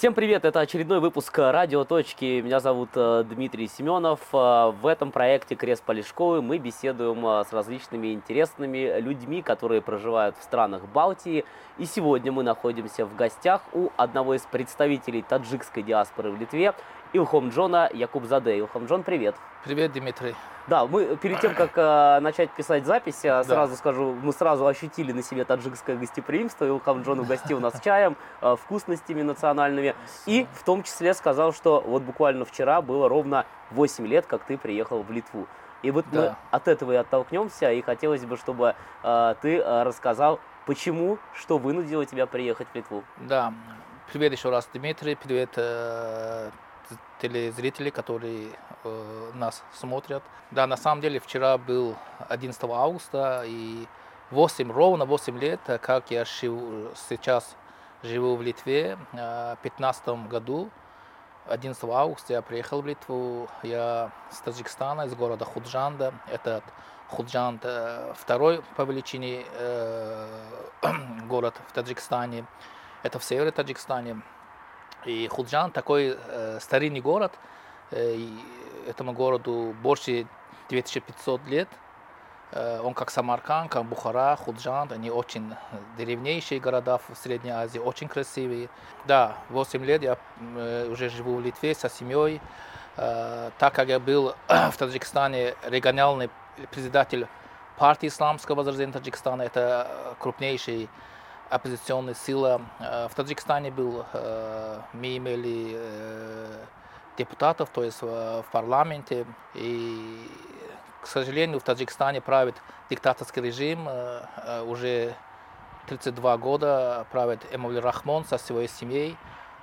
Всем привет, это очередной выпуск «Радио Точки». Меня зовут э, Дмитрий Семенов. Э, в этом проекте «Крест Полишковый» мы беседуем э, с различными интересными людьми, которые проживают в странах Балтии. И сегодня мы находимся в гостях у одного из представителей таджикской диаспоры в Литве, Илхомджона Якубзаде. Илхомджон, привет. Привет, Дмитрий. Да, мы перед тем, как э, начать писать запись, сразу да. скажу, мы сразу ощутили на себе таджикское гостеприимство. Илхам Джон угостил нас чаем, э, вкусностями национальными. И в том числе сказал, что вот буквально вчера было ровно 8 лет, как ты приехал в Литву. И вот да. мы от этого и оттолкнемся, и хотелось бы, чтобы э, ты э, рассказал, почему, что вынудило тебя приехать в Литву. Да, привет еще раз, Дмитрий, привет э, телезрители, которые э, нас смотрят. Да, на самом деле вчера был 11 августа и 8, ровно 8 лет, как я жив, сейчас живу в Литве. В 2015 году, 11 августа, я приехал в Литву. Я с Таджикистана, из города Худжанда. Этот Худжанд э, второй по величине э, город в Таджикистане. Это в севере Таджикистане. И Худжан такой э, старинный город, э, этому городу больше 2500 лет. Э, он как Самаркан, как Бухара, Худжан, они очень древнейшие города в Средней Азии, очень красивые. Да, 8 лет я э, уже живу в Литве со семьей. Э, так как я был в Таджикистане региональный председатель партии Исламского возрождения Таджикистана, это крупнейший оппозиционная сила э, в Таджикистане был, э, мы имели э, депутатов, то есть в парламенте, и, к сожалению, в Таджикистане правит диктаторский режим, уже 32 года правит Эмуль Рахмон со своей семьей,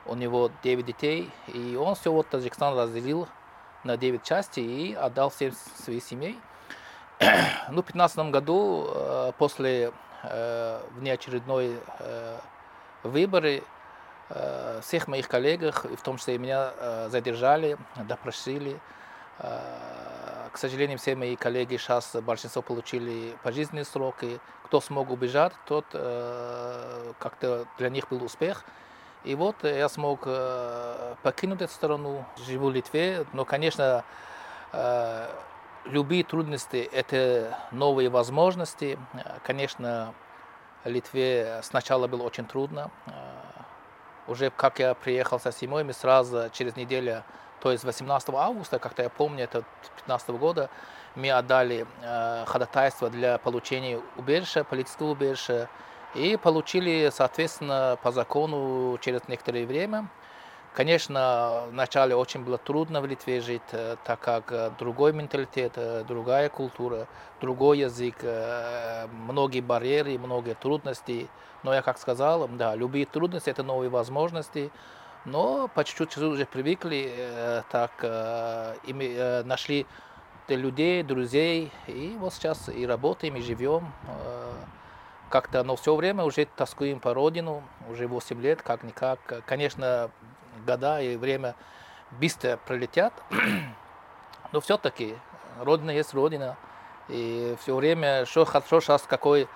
у него 9 детей, и он все вот Таджикистан разделил на 9 частей и отдал всем своей семьей. Ну, в 2015 году, после внеочередной э, выборы э, всех моих коллег, в том числе и меня, задержали, допросили. К сожалению, все мои коллеги сейчас, большинство получили пожизненные сроки. Кто смог убежать, тот как-то для них был успех. И вот я смог покинуть эту страну, живу в Литве, но, конечно, любые трудности – это новые возможности. Конечно, Литве сначала было очень трудно. Уже как я приехал со семьей, мы сразу через неделю, то есть 18 августа, как-то я помню, это 15 года, мы отдали э, ходатайство для получения убежища, политического убежища, и получили, соответственно, по закону через некоторое время – Конечно, вначале очень было трудно в Литве жить, э, так как э, другой менталитет, э, другая культура, другой язык, многие барьеры, многие трудности. Но я как сказал, да, любые трудности – это новые возможности. Но по чуть-чуть уже привыкли, так и нашли людей, друзей, и вот сейчас и работаем, и живем. Как-то, но все время уже тоскуем по родину, уже 8 лет, как-никак. Конечно, года и время быстро пролетят, но все-таки Родина есть Родина. И все время, что хорошо сейчас какой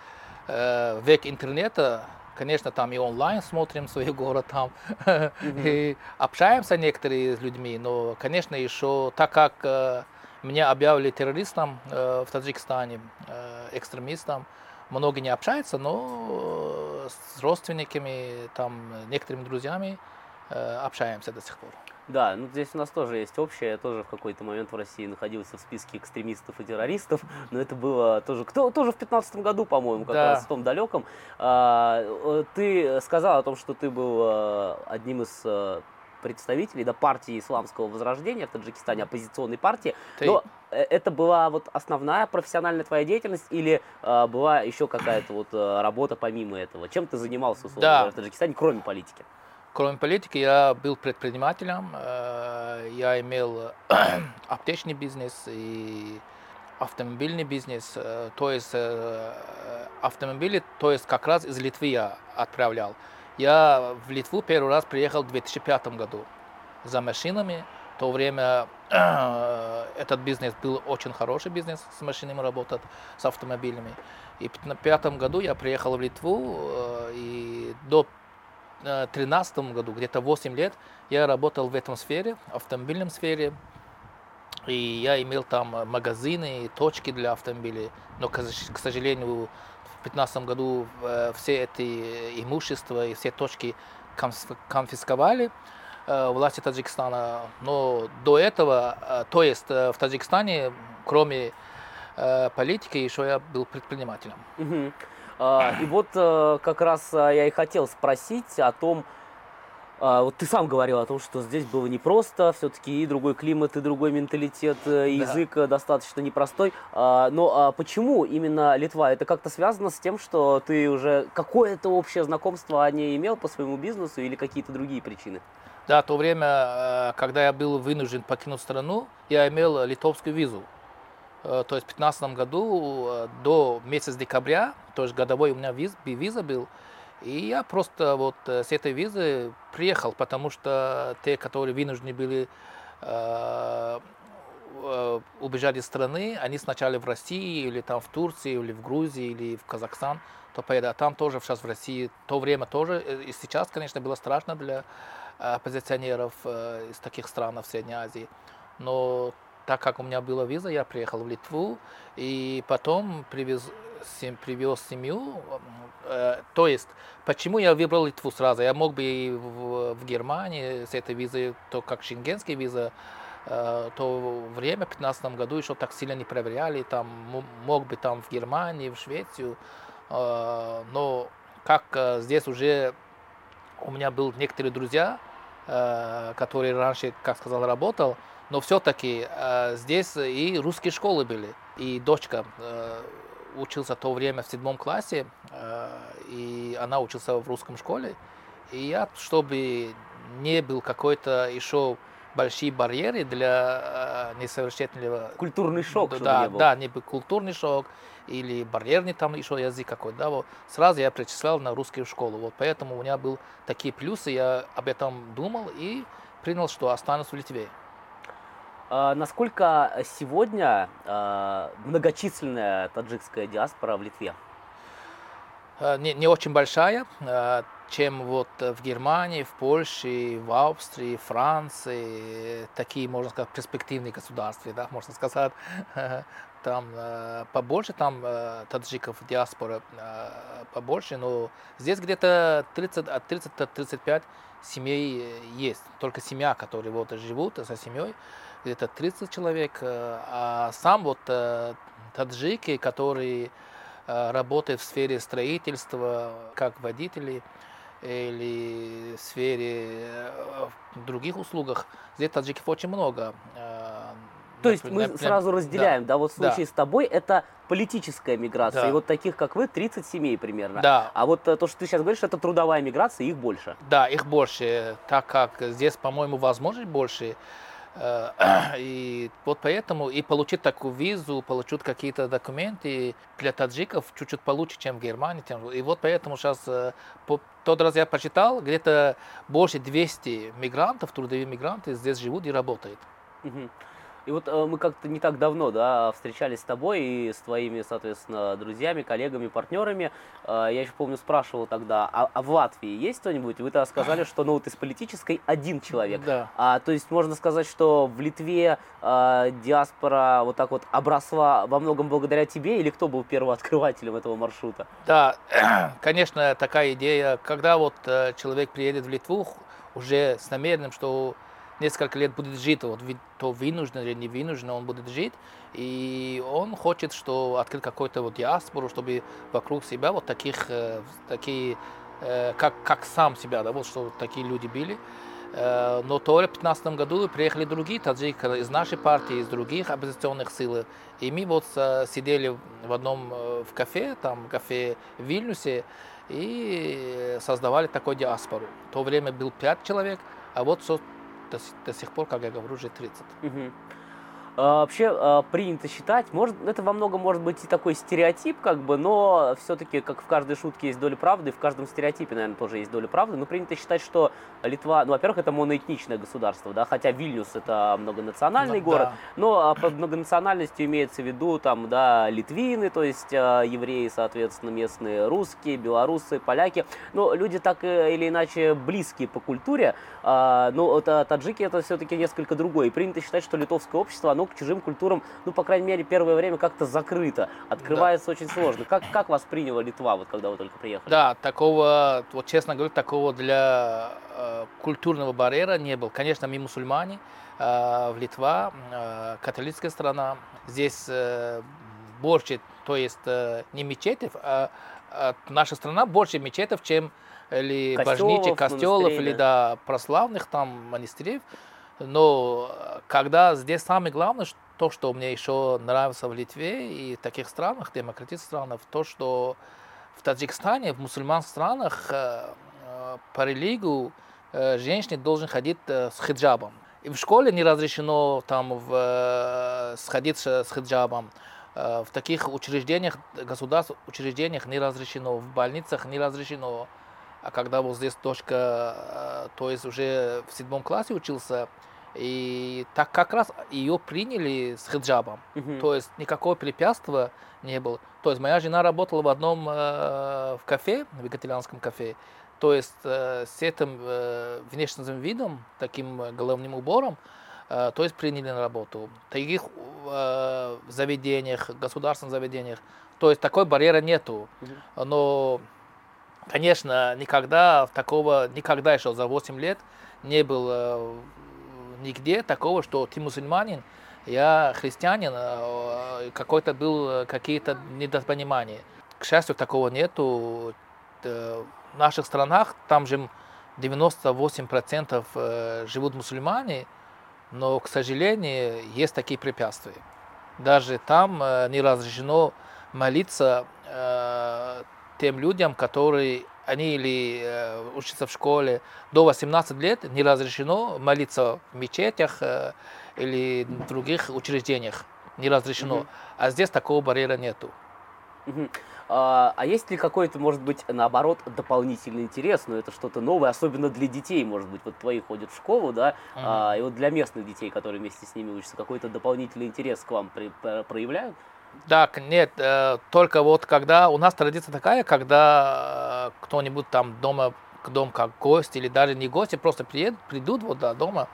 э, век интернета, конечно, там и онлайн смотрим свой город там, mm-hmm. и общаемся некоторые с людьми, но, конечно, еще так как э, меня объявили террористом э, в Таджикистане, э, экстремистом, многие не общаются, но с родственниками, там, некоторыми друзьями Э, общаемся до сих пор. Да, ну здесь у нас тоже есть общее. Я тоже в какой-то момент в России находился в списке экстремистов и террористов, но это было тоже, кто, тоже в 15 году, по-моему, как да. раз в том далеком. А, э, ты сказал о том, что ты был э, одним из представителей да, партии исламского возрождения в Таджикистане, оппозиционной партии. Ты... Но это была вот основная профессиональная твоя деятельность или э, была еще какая-то вот работа помимо этого? Чем ты занимался условно, да. в Таджикистане, кроме политики? Кроме политики, я был предпринимателем, э, я имел аптечный бизнес и автомобильный бизнес, э, то есть э, автомобили, то есть как раз из Литвы я отправлял. Я в Литву первый раз приехал в 2005 году за машинами. В то время этот бизнес был очень хороший бизнес с машинами работать, с автомобилями. И в 2005 году я приехал в Литву, и до 2013 году, где-то 8 лет, я работал в этом сфере, автомобильном сфере. И я имел там магазины, точки для автомобилей. Но, к сожалению, в 2015 году все эти имущества и все точки конфисковали власти Таджикистана. Но до этого, то есть в Таджикистане, кроме политики, еще я был предпринимателем. Угу. И вот как раз я и хотел спросить о том, вот ты сам говорил о том, что здесь было непросто, все-таки и другой климат, и другой менталитет, и язык да. достаточно непростой. Но почему именно Литва? Это как-то связано с тем, что ты уже какое-то общее знакомство о ней имел по своему бизнесу или какие-то другие причины? Да, то время, когда я был вынужден покинуть страну, я имел литовскую визу. То есть в 2015 году до месяца декабря, то есть годовой у меня виз, виза был, и я просто вот с этой визы приехал, потому что те, которые вынуждены были э, убежать из страны, они сначала в России, или там в Турции, или в Грузии, или в Казахстан, то поедут. А там тоже сейчас в России, то время тоже, и сейчас, конечно, было страшно для оппозиционеров из таких стран в Средней Азии. Но так как у меня была виза, я приехал в Литву, и потом привез, привез семью. Э, то есть, почему я выбрал Литву сразу? Я мог бы и в, в Германии с этой визой, то как шенгенская виза, э, то время в 2015 году еще так сильно не проверяли, там мог бы там в Германии, в Швецию, э, но как здесь уже у меня был некоторые друзья, которые раньше, как сказал, работал, но все-таки здесь и русские школы были, и дочка учился в то время в седьмом классе, э, и она училась в русском школе. И я, чтобы не был какой-то еще большие барьеры для э, несовершеннолетнего... Культурный шок, да, не был. Да, не культурный шок или барьерный там еще язык какой-то. Да, вот. Сразу я причислял на русскую школу. Вот поэтому у меня был такие плюсы, я об этом думал и принял, что останусь в Литве. А, насколько сегодня а, многочисленная таджикская диаспора в Литве? А, не, не очень большая, чем вот в Германии, в Польше, в Австрии, Франции, такие, можно сказать, перспективные государства, да, можно сказать. Там побольше, там таджиков, диаспора побольше, но здесь где-то 30, от 30 до 35 семей есть. Только семья, которые вот живут со семьей где-то 30 человек, э, а сам вот э, таджики, которые э, работают в сфере строительства, как водители, или в сфере других услугах, здесь таджиков очень много. То есть мы например, сразу разделяем, да, да вот в случае да. с тобой это политическая миграция, да. и вот таких, как вы, 30 семей примерно. Да. А вот то, что ты сейчас говоришь, это трудовая миграция, их больше. Да, их больше, так как здесь, по-моему, возможность больше. Э, и вот поэтому и получить такую визу, получить какие-то документы для таджиков чуть-чуть получше, чем в Германии. И вот поэтому сейчас, э, тот раз я почитал, где-то больше 200 мигрантов, трудовые мигранты здесь живут и работают. Угу. И вот э, мы как-то не так давно, да, встречались с тобой и с твоими, соответственно, друзьями, коллегами, партнерами. Э, я еще помню, спрашивал тогда, а, а в Латвии есть кто-нибудь? Вы тогда сказали, что, ну, вот из политической один человек. Да. А, то есть можно сказать, что в Литве э, диаспора вот так вот обросла во многом благодаря тебе, или кто был первооткрывателем этого маршрута? Да, конечно, такая идея. Когда вот э, человек приедет в Литву, уже с намерением, что несколько лет будет жить, вот, то вынужден или не вынужден он будет жить, и он хочет, что открыть какой-то вот диаспору, чтобы вокруг себя вот таких, э, такие, э, как, как сам себя, да, вот что такие люди были. Э, но то в 2015 году приехали другие таджики из нашей партии, из других оппозиционных сил. И мы вот сидели в одном в кафе, там кафе в Вильнюсе, и создавали такой диаспору. В то время был пять человек, а вот до, до сих пор, как я говорю, уже 30. Угу. А, вообще а, принято считать, может, это во многом может быть и такой стереотип, как бы, но все-таки, как в каждой шутке есть доля правды, в каждом стереотипе, наверное, тоже есть доля правды, но принято считать, что Литва, ну, во-первых, это моноэтничное государство, да, хотя Вильнюс это многонациональный ну, город, да. но под многонациональностью имеется в виду, там, да, литвины, то есть евреи, соответственно, местные, русские, белорусы, поляки, но люди так или иначе близкие по культуре, но таджики это все-таки несколько другое, и принято считать, что литовское общество, оно к чужим культурам, ну, по крайней мере, первое время как-то закрыто, открывается да. очень сложно. Как, как восприняла Литва, вот когда вы только приехали? Да, такого, вот честно говоря, такого для э, культурного барьера не было. Конечно, мы мусульмане, э, в Литва, э, католическая страна, здесь э, больше, то есть э, не мечетев, а э, наша страна больше мечетов, чем или божничек, костелов, или да, прославных там монастырей. Но когда здесь самое главное, то, что мне еще нравится в Литве и таких странах, демократических странах, то, что в Таджикистане, в мусульманских странах э, э, по религию э, женщина должен ходить с хиджабом. И в школе не разрешено там в, сходить с хиджабом. В таких учреждениях, государственных учреждениях не разрешено, в больницах не разрешено. А когда вот здесь дочка, то есть уже в седьмом классе учился, и так как раз ее приняли с хиджабом. Uh-huh. То есть никакого препятствия не было. То есть моя жена работала в одном э, в кафе, в вегетарианском кафе. То есть э, с этим э, внешним видом, таким головным убором, э, то есть приняли на работу. В таких э, заведениях, государственных заведениях, то есть такой барьера нету. Но, конечно, никогда такого, никогда еще за 8 лет не было нигде такого, что ты мусульманин, я христианин, а, какой-то был э, какие-то недопонимания. К счастью, такого нету. Э, в наших странах там же 98% э, живут мусульмане, но, к сожалению, есть такие препятствия. Даже там не разрешено молиться тем людям, которые они или э, учатся в школе до 18 лет, не разрешено молиться в мечетях э, или в других учреждениях. Не разрешено. Угу. А здесь такого барьера нету. Угу. А, а есть ли какой-то, может быть, наоборот, дополнительный интерес, но ну, это что-то новое, особенно для детей, может быть, вот твои ходят в школу, да, угу. а, и вот для местных детей, которые вместе с ними учатся, какой-то дополнительный интерес к вам при, проявляют? Так, нет, э, только вот когда у нас традиция такая, когда э, кто-нибудь там дома, к дому как гость или даже не гости, просто приедут, придут вот до дома,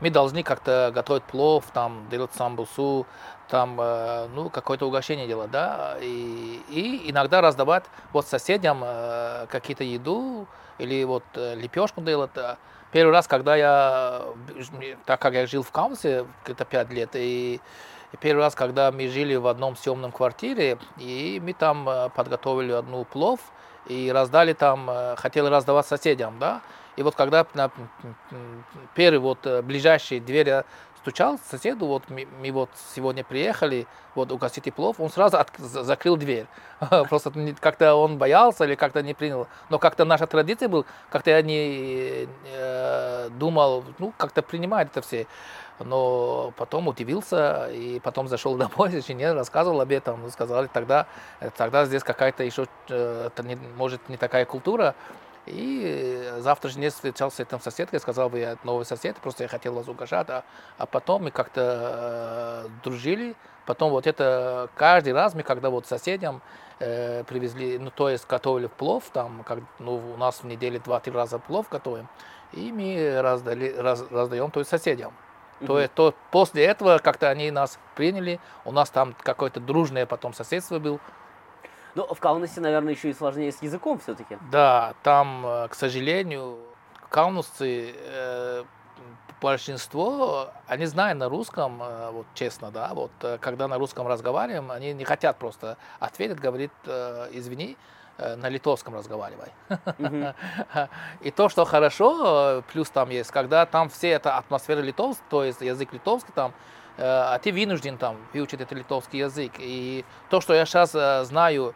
мы должны как-то готовить плов, там делать самбусу, там э, ну какое-то угощение делать, да, и, и иногда раздавать вот соседям какие-то еду или вот лепешку делать. Первый раз, когда я, так как я жил в Каунсе где-то пять лет, и и первый раз, когда мы жили в одном съемном квартире, и мы там э, подготовили одну плов, и раздали там, э, хотели раздавать соседям, да. И вот когда на первый вот э, ближайший дверь стучал соседу, вот мы, мы вот сегодня приехали, вот угостить плов, он сразу от, закрыл дверь. Просто как-то он боялся или как-то не принял. Но как-то наша традиция была, как-то я не э, думал, ну, как-то принимать это все но потом удивился и потом зашел домой, жене рассказывал об этом, сказали, тогда, тогда здесь какая-то еще, э, не, может, не такая культура, и завтра же не встречался с этим соседкой, сказал, вы новый сосед, просто я хотел вас угожать, а, а потом мы как-то э, дружили, потом вот это каждый раз мы, когда вот соседям э, привезли, ну то есть готовили плов, там, как, ну у нас в неделе два-три раза плов готовим, и мы раздали, раз, раздаем то есть соседям. То есть то, после этого как-то они нас приняли, у нас там какое-то дружное потом соседство было. Ну, в Каунасе, наверное, еще и сложнее с языком все-таки. Да, там, э, к сожалению, каунасцы, э, большинство, они знают на русском, э, вот честно, да, вот э, когда на русском разговариваем, они не хотят просто ответить, говорит, э, извини, Э, на литовском разговаривай. И то, что хорошо, плюс там есть, когда там все это атмосфера литовская, то есть язык литовский там, а ты вынужден там выучить этот литовский язык. И то, что я сейчас э, знаю,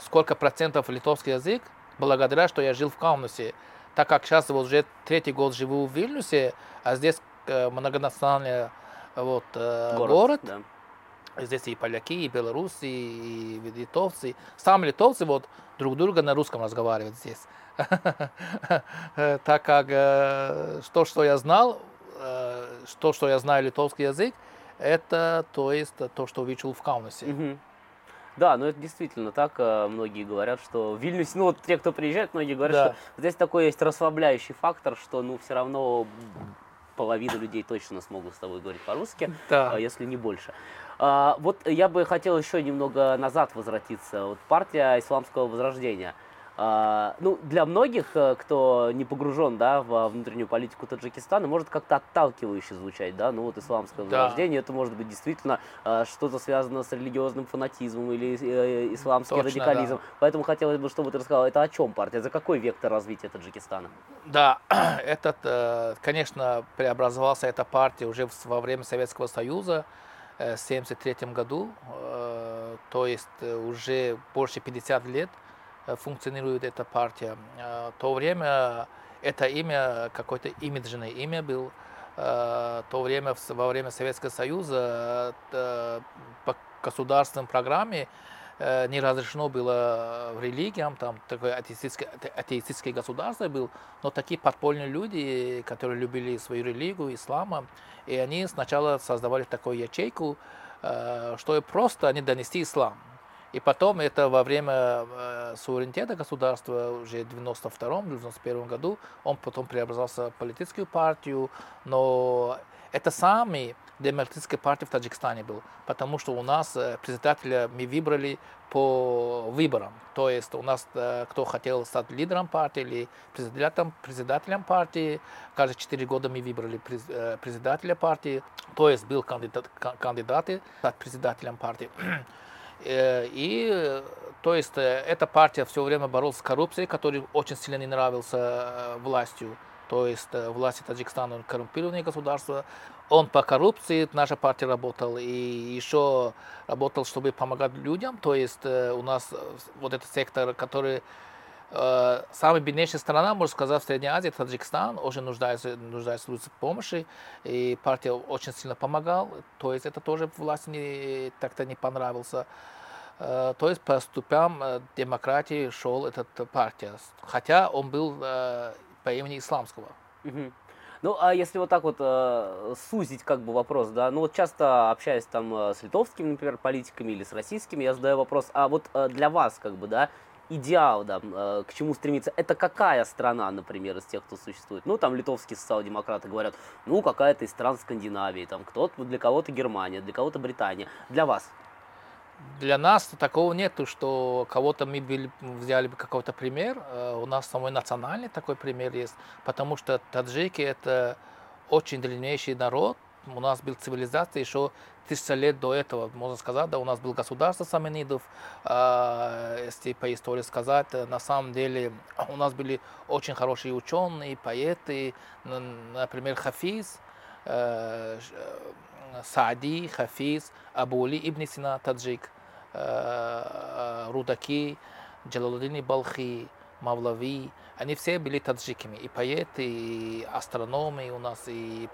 сколько процентов литовский язык, благодаря, что я жил в Каунасе, так как сейчас вот уже третий год живу в Вильнюсе, а здесь многонациональная вот, город. город. Да. Здесь и поляки, и белорусы, и литовцы. Сами литовцы вот друг друга на русском разговаривают здесь. Так как то, что я знал, то, что я знаю литовский язык, это то есть то, что увидел в Каунасе. Да, ну это действительно так. Э, многие говорят, что в Вильнюсе, ну вот те, кто приезжает, многие говорят, да. что здесь такой есть расслабляющий фактор, что ну все равно половина людей точно смогут с тобой говорить по-русски, да. А если не больше. А, вот я бы хотел еще немного назад возвратиться. Вот партия исламского возрождения. А, ну, для многих, э, кто не погружен, да, во внутреннюю политику Таджикистана, может как-то отталкивающе звучать, да, ну вот исламское возрождение, да. это может быть действительно а, что-то связано с религиозным фанатизмом или э, исламский Точно, радикализм. Да. Поэтому хотелось бы, чтобы ты рассказал, это о чем партия, за какой вектор развития Таджикистана? Да, этот, э, конечно, преобразовался эта партия уже во время Советского Союза в 1973 году, то есть уже больше 50 лет – Э, функционирует эта партия. Э, в то время это имя, какое-то имиджное имя было. Э, в то время, во время Советского Союза, по государственной программе не разрешено было религиям, там такое атеистическое, атеистическое государство было, но такие подпольные люди, которые любили свою религию, ислама, и они сначала создавали такую ячейку, что просто они донести ислам. И потом это во время э, суверенитета государства уже в 92-91 году он потом преобразовался в политическую партию, но это самый демократическая партия в Таджикистане был, потому что у нас э, председателя мы выбрали по выборам. То есть у нас э, кто хотел стать лидером партии или председателем, председателем партии, каждые четыре года мы выбрали э, председателя партии, то есть был кандидат, кандидаты стать председателем партии. Э, и, то есть, э, эта партия все время боролась с коррупцией, которая очень сильно не нравился э, властью. То есть, власти Таджикистана коррумпированное государство. Он по коррупции, наша партия работал, и еще работал, чтобы помогать людям. То есть, у нас вот этот сектор, который самая беднейшая страна, можно сказать, в Средней Азии, Таджикистан, уже нуждается, нуждается в помощи, и партия очень сильно помогала, то есть это тоже власти не, так-то не понравился. Э, то есть по ступям э, демократии шел этот партия, хотя он был э, по имени Исламского. Ну, а если вот так вот э, сузить как бы вопрос, да, ну вот часто общаясь там с литовскими, например, политиками или с российскими, я задаю вопрос, а вот э, для вас как бы, да, идеал, да, э, к чему стремиться, это какая страна, например, из тех, кто существует? Ну, там литовские социал-демократы говорят, ну, какая-то из стран Скандинавии, там кто-то, для кого-то Германия, для кого-то Британия. Для вас? для нас такого нету, что кого-то мы взяли бы какой-то пример. Э, у нас самый национальный такой пример есть, потому что таджики это очень древнейший народ. У нас был цивилизация еще тысяча лет до этого, можно сказать, да, у нас был государство саменидов, а, если по истории сказать, на самом деле у нас были очень хорошие ученые, поэты, например, Хафиз, э, Саади, Хафиз, Абули Ибн Сина, таджик, э, Рудаки, Джалалудин Балхи, Мавлави, они все были таджиками, и поэты, и астрономы у нас, и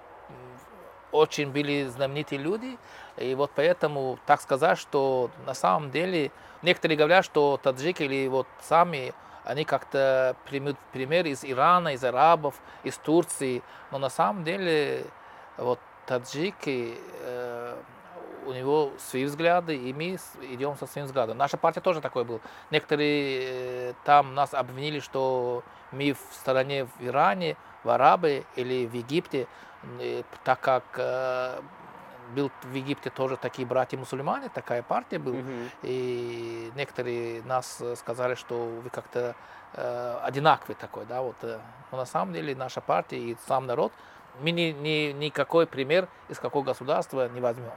очень были знаменитые люди, и вот поэтому так сказать, что на самом деле некоторые говорят, что таджики или вот сами они как-то примут пример из Ирана, из арабов, из Турции, но на самом деле вот таджики, э, у него свои взгляды, и мы идем со своим взглядом. Наша партия тоже такой был. Некоторые э, там нас обвинили, что мы в стороне в Иране, в Арабы или в Египте, э, так как э, был в Египте тоже такие братья-мусульмане, такая партия была, mm-hmm. и некоторые нас сказали, что вы как-то э, одинаковый такой, да, вот. Но на самом деле наша партия и сам народ мы ни, ни, никакой пример из какого государства не возьмем.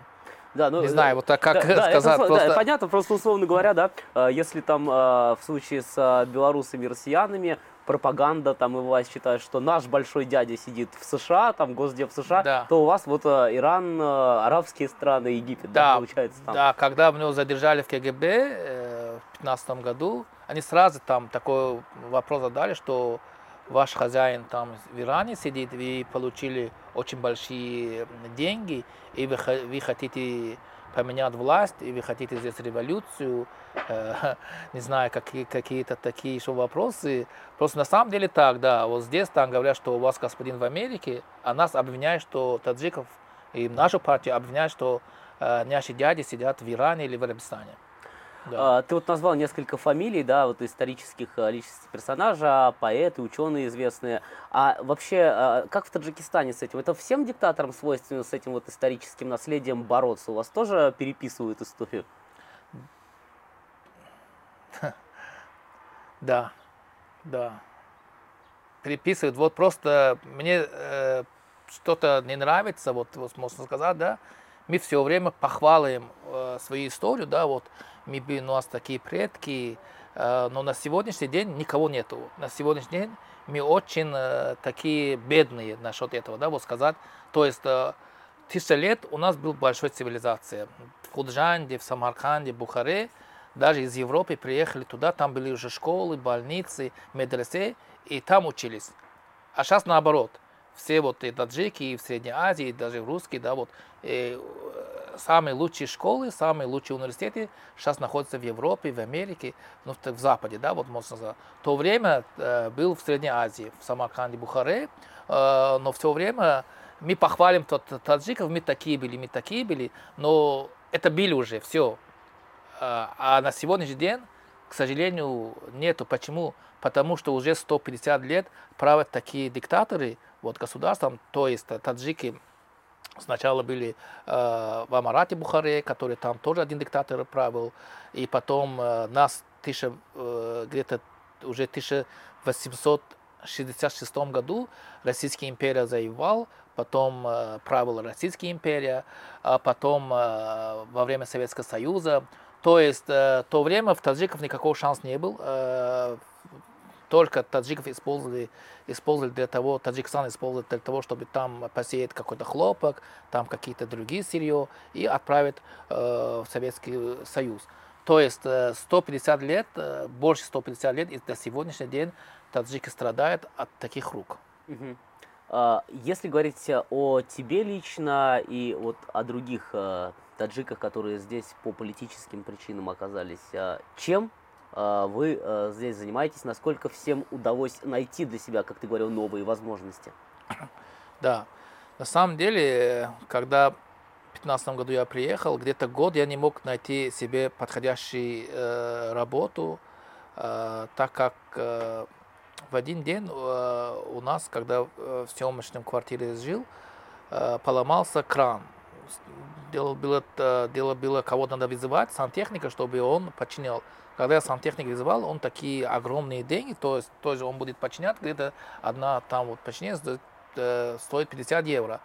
Да, ну, не знаю, вот так как да, сказать. Это, просто... да, понятно, просто условно говоря, да, э, если там э, в случае с э, белорусами и россиянами пропаганда там и власть считает, что наш большой дядя сидит в США, там Госдеп США, да. то у вас вот Иран, арабские страны, Египет, да, да получается там. Да, когда в него задержали в КГБ э, в 2015 году, они сразу там такой вопрос задали, что ваш хозяин там в Иране сидит, вы получили очень большие деньги, и вы, вы хотите поменять власть, и вы хотите здесь революцию, э, не знаю, какие, какие-то такие еще вопросы. Просто на самом деле так, да, вот здесь там говорят, что у вас господин в Америке, а нас обвиняют, что таджиков и нашу партию обвиняют, что э, наши дяди сидят в Иране или в Арабистане. Да. А, ты вот назвал несколько фамилий, да, вот исторических а, личностей персонажа, поэты, ученые известные. А вообще, а, как в Таджикистане с этим? Это всем диктаторам свойственно с этим вот историческим наследием бороться? У вас тоже переписывают историю? Да, да. Переписывают. Вот просто мне э, что-то не нравится, вот, вот можно сказать, да. Мы все время похвалим э, свою историю, да, вот мы были у нас такие предки, э, но на сегодняшний день никого нету. На сегодняшний день мы очень э, такие бедные насчет этого, да, вот сказать. То есть э, тысяча лет у нас была большая цивилизация. В Худжанде, в Самарканде, Бухаре, даже из Европы приехали туда, там были уже школы, больницы, медресе, и там учились. А сейчас наоборот. Все вот и таджики, и в Средней Азии, и даже в русские, да, вот, и самые лучшие школы, самые лучшие университеты сейчас находятся в Европе, в Америке, ну, в, в Западе, да, вот можно сказать. То время э, был в Средней Азии, в Самарканде, Бухаре, э, но в то время мы похвалим тот, таджиков, мы такие были, мы такие были, но это были уже, все. Э, а на сегодняшний день, к сожалению, нету. Почему? Потому что уже 150 лет правят такие диктаторы, вот государством, то есть таджики Сначала были э, в Амарате Бухаре, который там тоже один диктатор правил, и потом э, нас тысяча, э, где-то уже 1866 году Российская империя завоевал, потом э, правил Российская империя, а потом э, во время Советского Союза. То есть э, то время в таджиков никакого шанса не было. Э, только таджиков использовали, использовали для того, Таджикистан использует для того, чтобы там посеять какой-то хлопок, там какие-то другие сырье и отправить э, в Советский Союз. То есть 150 э, лет, э, больше 150 лет и до сегодняшнего дня таджики страдают от таких рук. Угу. Если говорить о тебе лично и вот о других э, таджиках, которые здесь по политическим причинам оказались, чем а, вы а, здесь занимаетесь, насколько всем удалось найти для себя, как ты говорил, новые возможности? Да, на самом деле, когда в 2015 году я приехал, где-то год я не мог найти себе подходящую э, работу, э, так как э, в один день э, у нас, когда в съемочном квартире жил, э, поломался кран. Дело было, э, дело было кого-то надо вызывать, сантехника, чтобы он починил. Когда я сантехник вызывал, он такие огромные деньги, то есть тоже он будет починять, где-то одна там вот починение э, стоит 50 евро.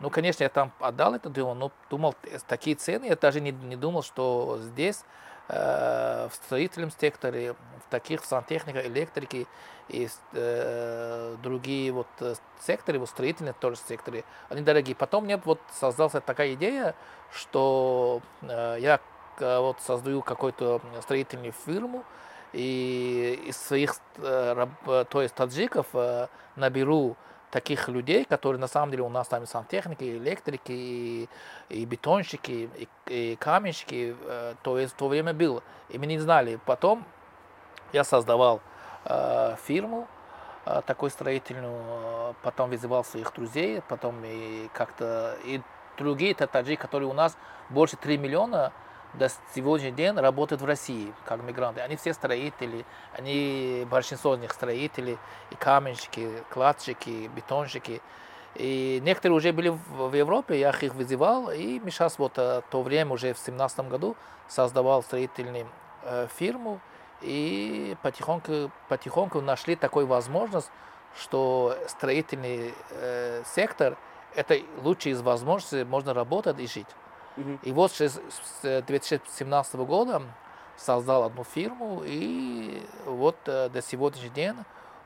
Ну, конечно, я там отдал это дело, но думал, такие цены, я даже не, не думал, что здесь, э, в строительном секторе, в таких в сантехнике, электрике и э, другие вот э, секторы, вот строительные тоже секторы, они дорогие. Потом мне вот создалась такая идея, что э, я Э, вот создаю какую-то строительную фирму, и из своих, э, э, то есть таджиков, наберу таких людей, которые на самом деле у нас там сантехники, электрики, и, и бетонщики, и, и каменщики, то есть в то время было. И мы не знали. Потом я создавал э, фирму, э, такую строительную, потом вызывал своих друзей, потом и как-то и другие таджики, которые у нас больше 3 миллиона до сегодняшнего дня работают в России как мигранты. Они все строители, они большинство из них строители, и каменщики, кладчики, бетонщики. И некоторые уже были в Европе, я их вызывал, и сейчас вот в то время, уже в 17 году, создавал строительную э, фирму, и потихоньку, потихоньку нашли такую возможность, что строительный э, сектор – это лучшая из возможностей, можно работать и жить. И вот с 2017 года создал одну фирму, и вот э, до сегодняшнего дня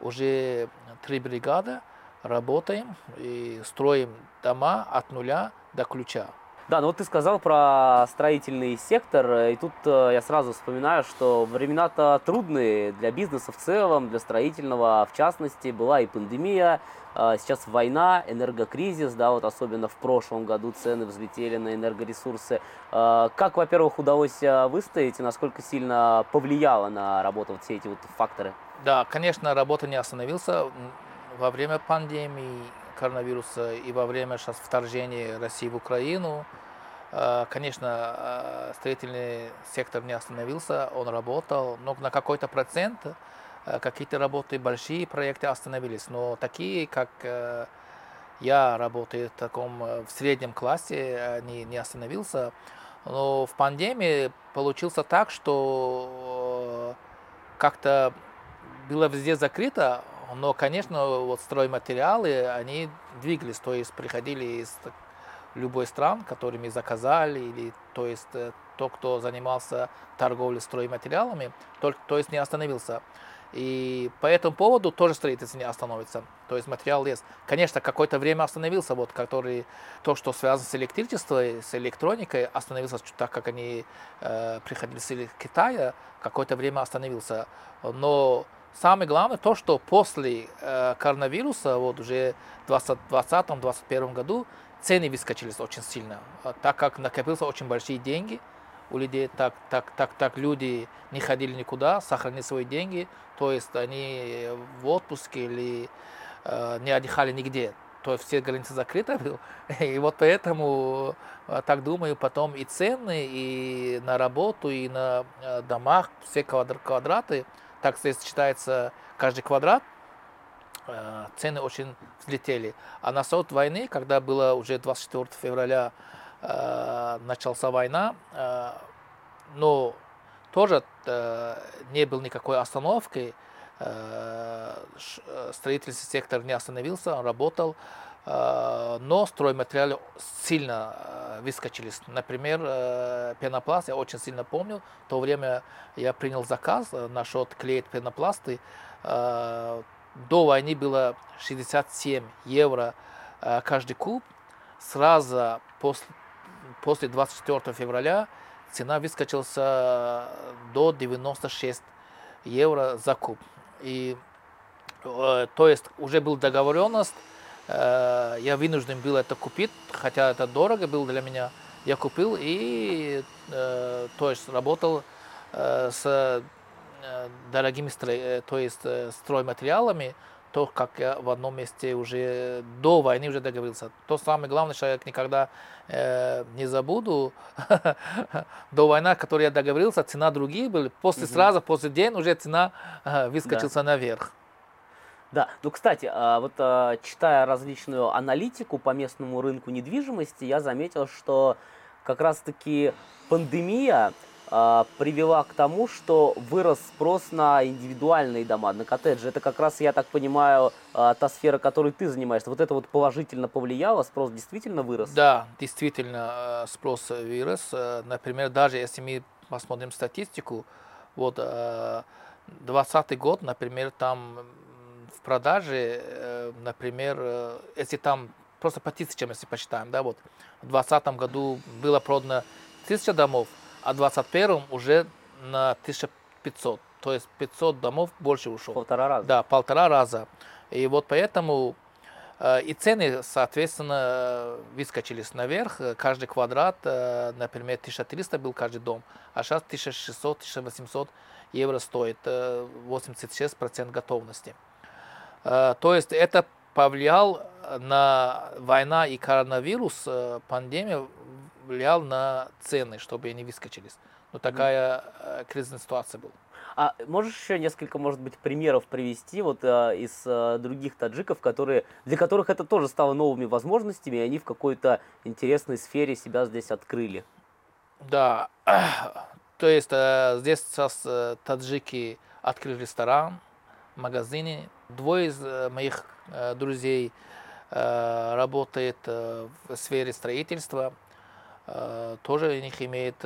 уже три бригады работаем и строим дома от нуля до ключа. Да, ну вот ты сказал про строительный сектор, и тут э, я сразу вспоминаю, что времена-то трудные для бизнеса в целом, для строительного в частности. Была и пандемия, э, сейчас война, энергокризис, да, вот особенно в прошлом году цены взлетели на энергоресурсы. Э, как, во-первых, удалось выстоять и насколько сильно повлияло на работу вот все эти вот факторы? Да, конечно, работа не остановился во время пандемии коронавируса и во время сейчас вторжения России в Украину. Э, конечно, э, строительный сектор не остановился, он работал, но на какой-то процент э, какие-то работы, большие проекты остановились. Но такие, как я работаю в таком в среднем классе, не, не остановился. Но в пандемии получился так, что как-то было везде закрыто, но, конечно, вот стройматериалы, они двигались, то есть приходили из любой стран, которыми заказали, или то есть э, то, кто занимался торговлей стройматериалами, то, то есть не остановился. И по этому поводу тоже строительство не остановится. То есть материал есть. Конечно, какое-то время остановился, вот, который, то, что связано с электричеством, с электроникой, остановился, так как они э, приходили с Китая, какое-то время остановился. Но Самое главное то, что после э, коронавируса, вот уже в 2020-2021 году, цены выскочили очень сильно, а так как накопился очень большие деньги у людей, так, так, так, так люди не ходили никуда, сохранили свои деньги, то есть они в отпуске или э, не отдыхали нигде, то есть все границы закрыты были, и вот поэтому, э, так думаю, потом и цены, и на работу, и на э, домах, все квадраты, так считается каждый квадрат, э, цены очень взлетели. А на сот войны, когда было уже 24 февраля, э, начался война, э, но тоже не было никакой остановки, строительный сектор не остановился, он работал, но стройматериалы сильно выскочили. Например, пенопласт, я очень сильно помню, в то время я принял заказ на счет клеить пенопласты. До войны было 67 евро каждый куб. Сразу после, после 24 февраля цена выскочилась до 96 евро за куб. И, то есть уже был договоренность, я вынужден был это купить, хотя это дорого было для меня. Я купил и то есть работал с дорогими то есть стройматериалами, то, как я в одном месте уже до войны уже договорился. То самое главное, что я никогда э, не забуду. до войны, которой я договорился, цена другие были. После угу. сразу, после день уже цена э, выскочила да. наверх. Да, ну, кстати, а, вот а, читая различную аналитику по местному рынку недвижимости, я заметил, что как раз-таки пандемия привела к тому, что вырос спрос на индивидуальные дома, на коттеджи. Это как раз, я так понимаю, та сфера, которой ты занимаешься. Вот это вот положительно повлияло, спрос действительно вырос? Да, действительно спрос вырос. Например, даже если мы посмотрим статистику, вот 2020 год, например, там в продаже, э, например, э, если там просто по тысячам, если посчитаем, да, вот в 2020 году было продано тысяча домов, а в 2021 уже на 1500. То есть 500 домов больше ушло. Полтора раза. Да, полтора раза. И вот поэтому э, и цены, соответственно, выскочились наверх. Каждый квадрат, например, 1300 был каждый дом, а сейчас 1600-1800 евро стоит, 86% готовности. Э, то есть это повлиял на война и коронавирус, э, пандемия влиял на цены, чтобы они выскочились. Но такая mm. кризисная ситуация была. А можешь еще несколько, может быть, примеров привести вот э, из э, других таджиков, которые, для которых это тоже стало новыми возможностями, и они в какой-то интересной сфере себя здесь открыли? Да, то есть э, здесь сейчас э, таджики открыли ресторан, магазины, Двое из э, моих э, друзей э, работает в сфере строительства, тоже у них имеет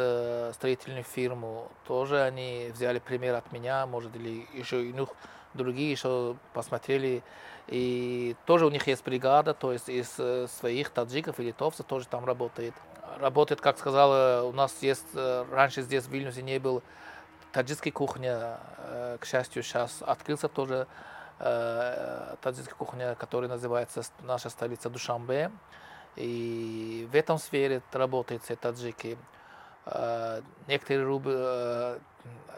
строительную фирму, тоже они взяли пример от меня, может, или еще у них другие еще посмотрели, и тоже у них есть бригада, то есть из своих таджиков и литовцев тоже там работает. работает, как сказал, у нас есть, раньше здесь в Вильнюсе не был таджикской кухня, к счастью, сейчас открылся тоже таджикская кухня, которая называется наша столица Душанбе. И в этом сфере работают все таджики. Некоторые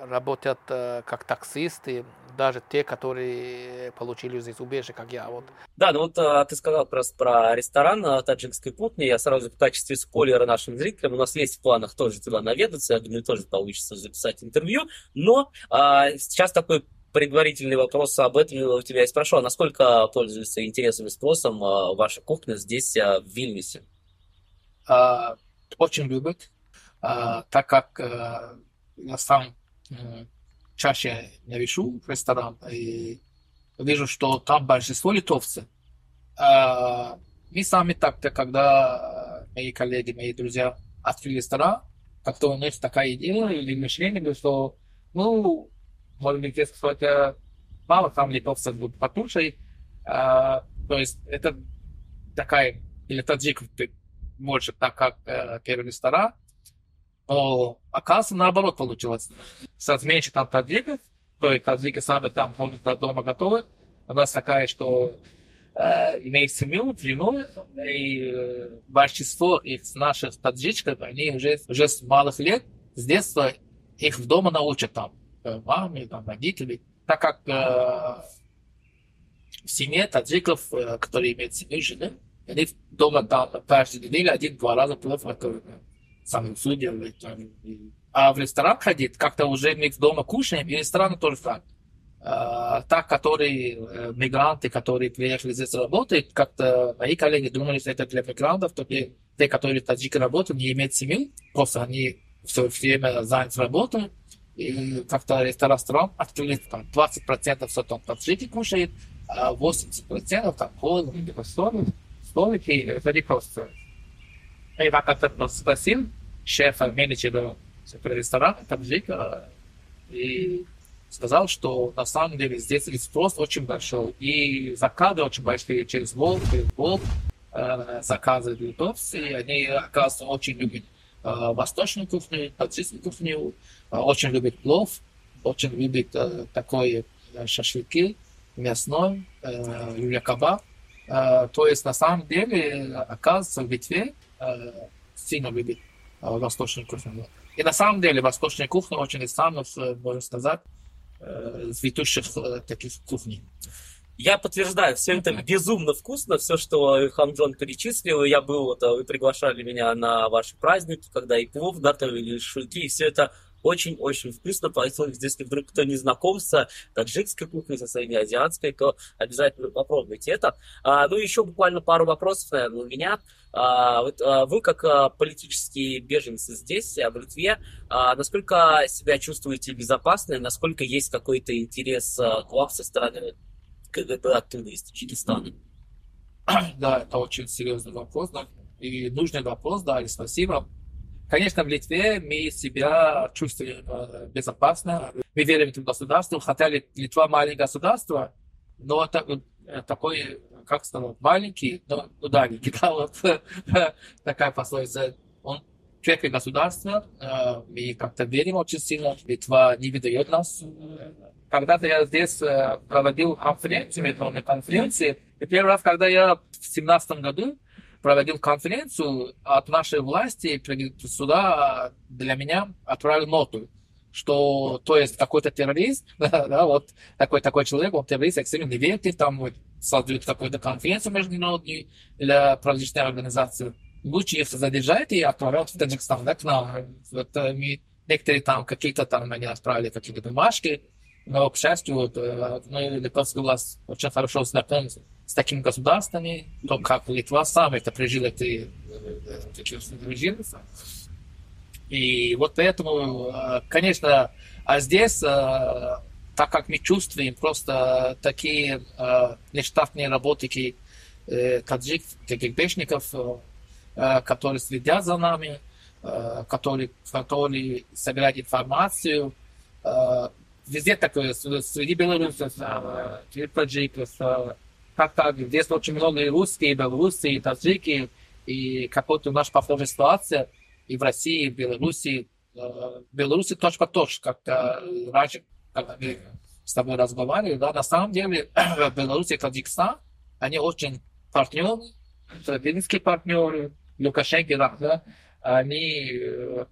работают как таксисты, даже те, которые получили здесь убежище, как я. Вот. Да, ну вот ты сказал просто про ресторан таджикской кухни. Я сразу в качестве спойлера нашим зрителям, у нас есть в планах тоже туда наведаться. Я думаю, тоже получится записать интервью. Но а, сейчас такой предварительный вопрос об этом у тебя я спрошу. А насколько пользуется интересом и спросом а, ваша кухня здесь, а, в Вильнюсе? А, очень любят, так как а, я сам чаще навешу в ресторан и вижу, что там большинство литовцев. Мы сами так-то, когда мои коллеги, мои друзья открыли ресторан, как-то у них такая идея или мышление, что, ну, может быть, здесь какое-то мало там литовцев будут покушать. А, то есть это такая, или таджиков больше так, как э, первый ресторан, но оказывается, наоборот получилось. С меньше там таджиков, то есть таджики сами там ходят дома готовы. У нас такая, что э, имеет семью, жену, и э, большинство из наших таджичков, они уже, уже с малых лет, с детства их в дома научат там, э, маме, там, родители. Так как э, в семье таджиков, э, которые имеют семью, жены, они дома там каждый день один-два раза плов готовят судьям. А в ресторан ходить, как-то уже мы дома кушаем, и ресторан тоже так. А, так, которые э, мигранты, которые приехали здесь работать, как-то мои коллеги думали, что это для мигрантов, то те которые таджики работают, не имеют семью, просто они все время заняты работой, и как-то ресторан открыли, там 20% все там таджики кушают, а 80% там холодно, столики, столики, это не просто. И я как-то спросил, шефа, менеджера ресторана, таджика, и сказал, что на самом деле здесь спрос очень большой. И заказы очень большие через Волк, через Волк, э, заказы литовцы, они, оказывается, очень любят э, восточную кухню, таджикскую кухню, очень любят плов, очень любят э, такое э, шашлыки, мясной, э, люля кабаб. Э, то есть, на самом деле, оказывается, в Литве э, сильно любят восточной кухни. И на самом деле восточная кухня очень из самых, можно сказать, из ведущих таких кухней. Я подтверждаю, все это безумно вкусно, все, что Хан Джон перечислил. Я был, вот, вы приглашали меня на ваши праздники, когда и плов готовили, и шульки, и все это очень-очень вкусно, поэтому если вдруг кто не знаком с таджикской кухней, со своей азиатской, то обязательно попробуйте это. А, ну, еще буквально пару вопросов, наверное, у меня. А, вот, а, вы, как а, политические беженцы здесь, а, в Литве, а, насколько себя чувствуете безопасно, насколько есть какой-то интерес а, к вам со стороны КГБ оттуда, из Таджикистана? Да, это очень серьезный вопрос, да, и нужный вопрос, да, и спасибо. Конечно, в Литве мы себя чувствуем э, безопасно. Мы верим в государство, хотя Литва маленькое государство, но это э, такой, как сказать, маленький, но ударненький, да, вот такая пословица. Он крепкое государство, э, мы как-то верим очень сильно, Литва не выдает нас. Когда-то я здесь проводил конференцию, международные конференции, и первый раз, когда я в 2017 году проводил конференцию, от нашей власти сюда для меня отправили ноту, что, то есть, какой-то террорист, да, вот такой такой человек, он террорист, экстремист, не верьте, там вот, создают какую-то конференцию международную для различных организаций. Лучше их задержать и отправлять в Таджикистан, да, к нам. Вот, э, мы, некоторые там какие-то там они отправили какие-то бумажки, но, к счастью, вот, э, мы, литовский власть очень хорошо знакомы с такими государствами, то как Литва сам это пережил эти, эти режимы. И вот поэтому, э, конечно, а здесь, э, так как мы чувствуем просто такие э, нештатные работники таджик, КГБшников, которые следят за нами, которые, которые собирают информацию, везде такое, среди белорусов, среди таджиков, как-то здесь очень много и русские, и белорусы, и таджики, И какой-то у нас похожая ситуация и в России, и в Беларуси. В Беларуси точно точно, как раньше, когда мы с тобой разговаривали, да, на самом деле в Беларуси и Таджикистан, они очень партнеры, стратегические партнеры, Лукашенко, да, они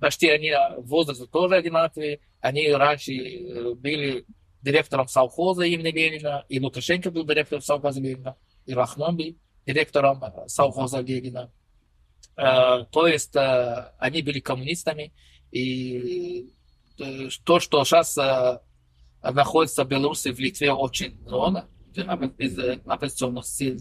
почти они возраст тоже одинаковые, они раньше были директором совхоза имени Ленина, и Лукашенко был директором совхоза Ленина, и Рахмон был директором совхоза Ленина. То есть они были коммунистами, и то, что сейчас находится в Беларуси, в Литве очень много оппозиционных сил.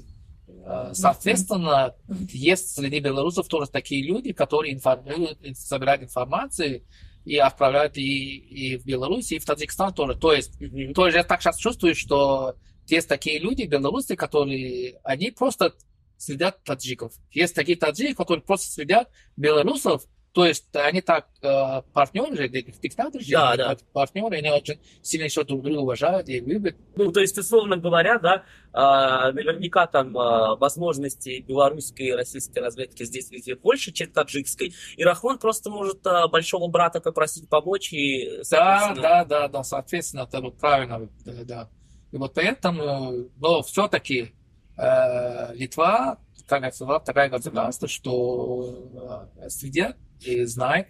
Соответственно, есть среди белорусов тоже такие люди, которые информируют, собирают информацию и отправляют и, и в Беларусь, и в Таджикистан тоже. То есть, mm-hmm. то есть я так сейчас чувствую, что есть такие люди, белорусы, которые, они просто следят таджиков. Есть такие таджики, которые просто следят белорусов, то есть они так э, партнеры же, диктаторы да, да. партнеры, они очень сильно еще друг друга уважают и любят. Ну, то есть, условно говоря, да, э, наверняка там э, возможности белорусской и российской разведки здесь везде больше, чем таджикской. И Рахмон просто может э, большого брата попросить помочь и... Да, да, да, да, соответственно, это вот правильно, да, да. И вот поэтому, но все-таки э, Литва, такая, такая государство, что э, следят и знает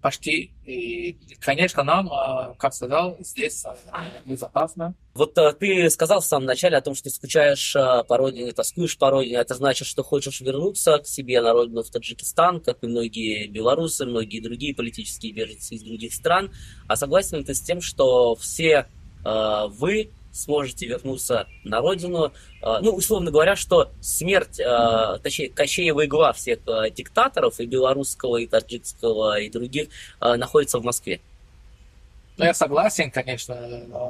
почти. И, конечно, нам, а, как сказал, здесь безопасно. Вот а, ты сказал в самом начале о том, что ты скучаешь а, по родине, тоскуешь по родине. Это значит, что хочешь вернуться к себе на родину в Таджикистан, как и многие белорусы, многие другие политические беженцы из других стран. А согласен ли ты с тем, что все вы сможете вернуться на родину. А, ну, условно говоря, что смерть, а, точнее, Кощеева игла всех а, диктаторов, и белорусского, и таджикского, и других, находится в Москве. Ну, я согласен, конечно,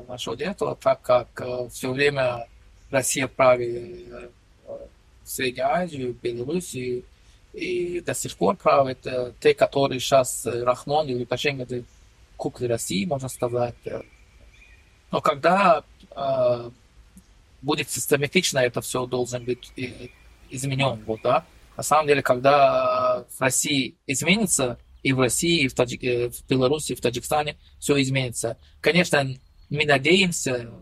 насчет этого, так как все время Россия правит Азии, в Беларуси, и до сих пор правит те, которые сейчас Рахмон и Лукашенко, это куклы России, можно сказать. Но когда э, будет систематично это все должен быть изменен. Вот, да? На самом деле, когда в России изменится, и в России, и в, Таджик... Э, в Беларуси, и в Таджикистане все изменится. Конечно, мы надеемся,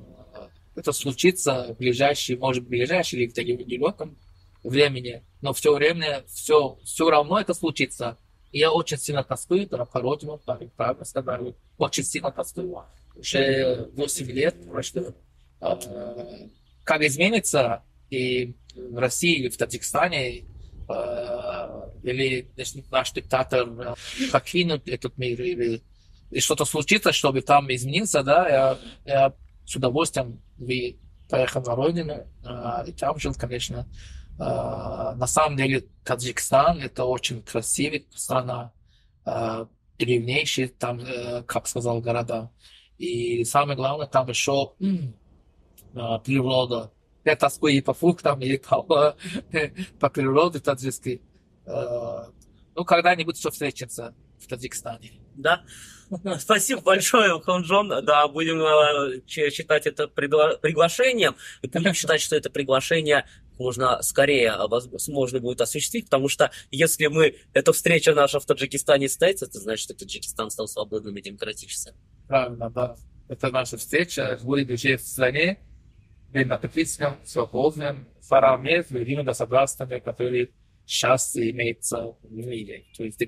это случится в ближайшие, может в ближайшие или в далеком времени, но все время, все, все равно это случится. И я очень сильно тоскую, это по родину, правильно сказали, очень сильно тоскую. Уже 8 лет прошло. Э, как изменится и в России или в Таджикистане, э, или наш диктатор э, покинут этот мир, или и что-то случится, чтобы там измениться, да, я, я с удовольствием бы поехал на родину, и там жил, конечно. На самом деле Таджикистан это очень красивая страна, древнейшие там, как сказал, города. И самое главное, там еще а, природа. Я тоскую и по фруктам, и по, по природе таджикской. А, ну, когда-нибудь все встретится в Таджикистане. Да. Спасибо большое, Хонжон. Да, будем э, считать это приглашением. И будем считать, что это приглашение можно скорее можно будет осуществить, потому что если мы, эта встреча наша в Таджикистане состоится, это значит, что Таджикистан стал свободным и демократическим. Правильно, да. Это наша встреча будет уже в стране, демократическом, свободном, наравне с другими государствами, которые сейчас имеются в мире, то есть в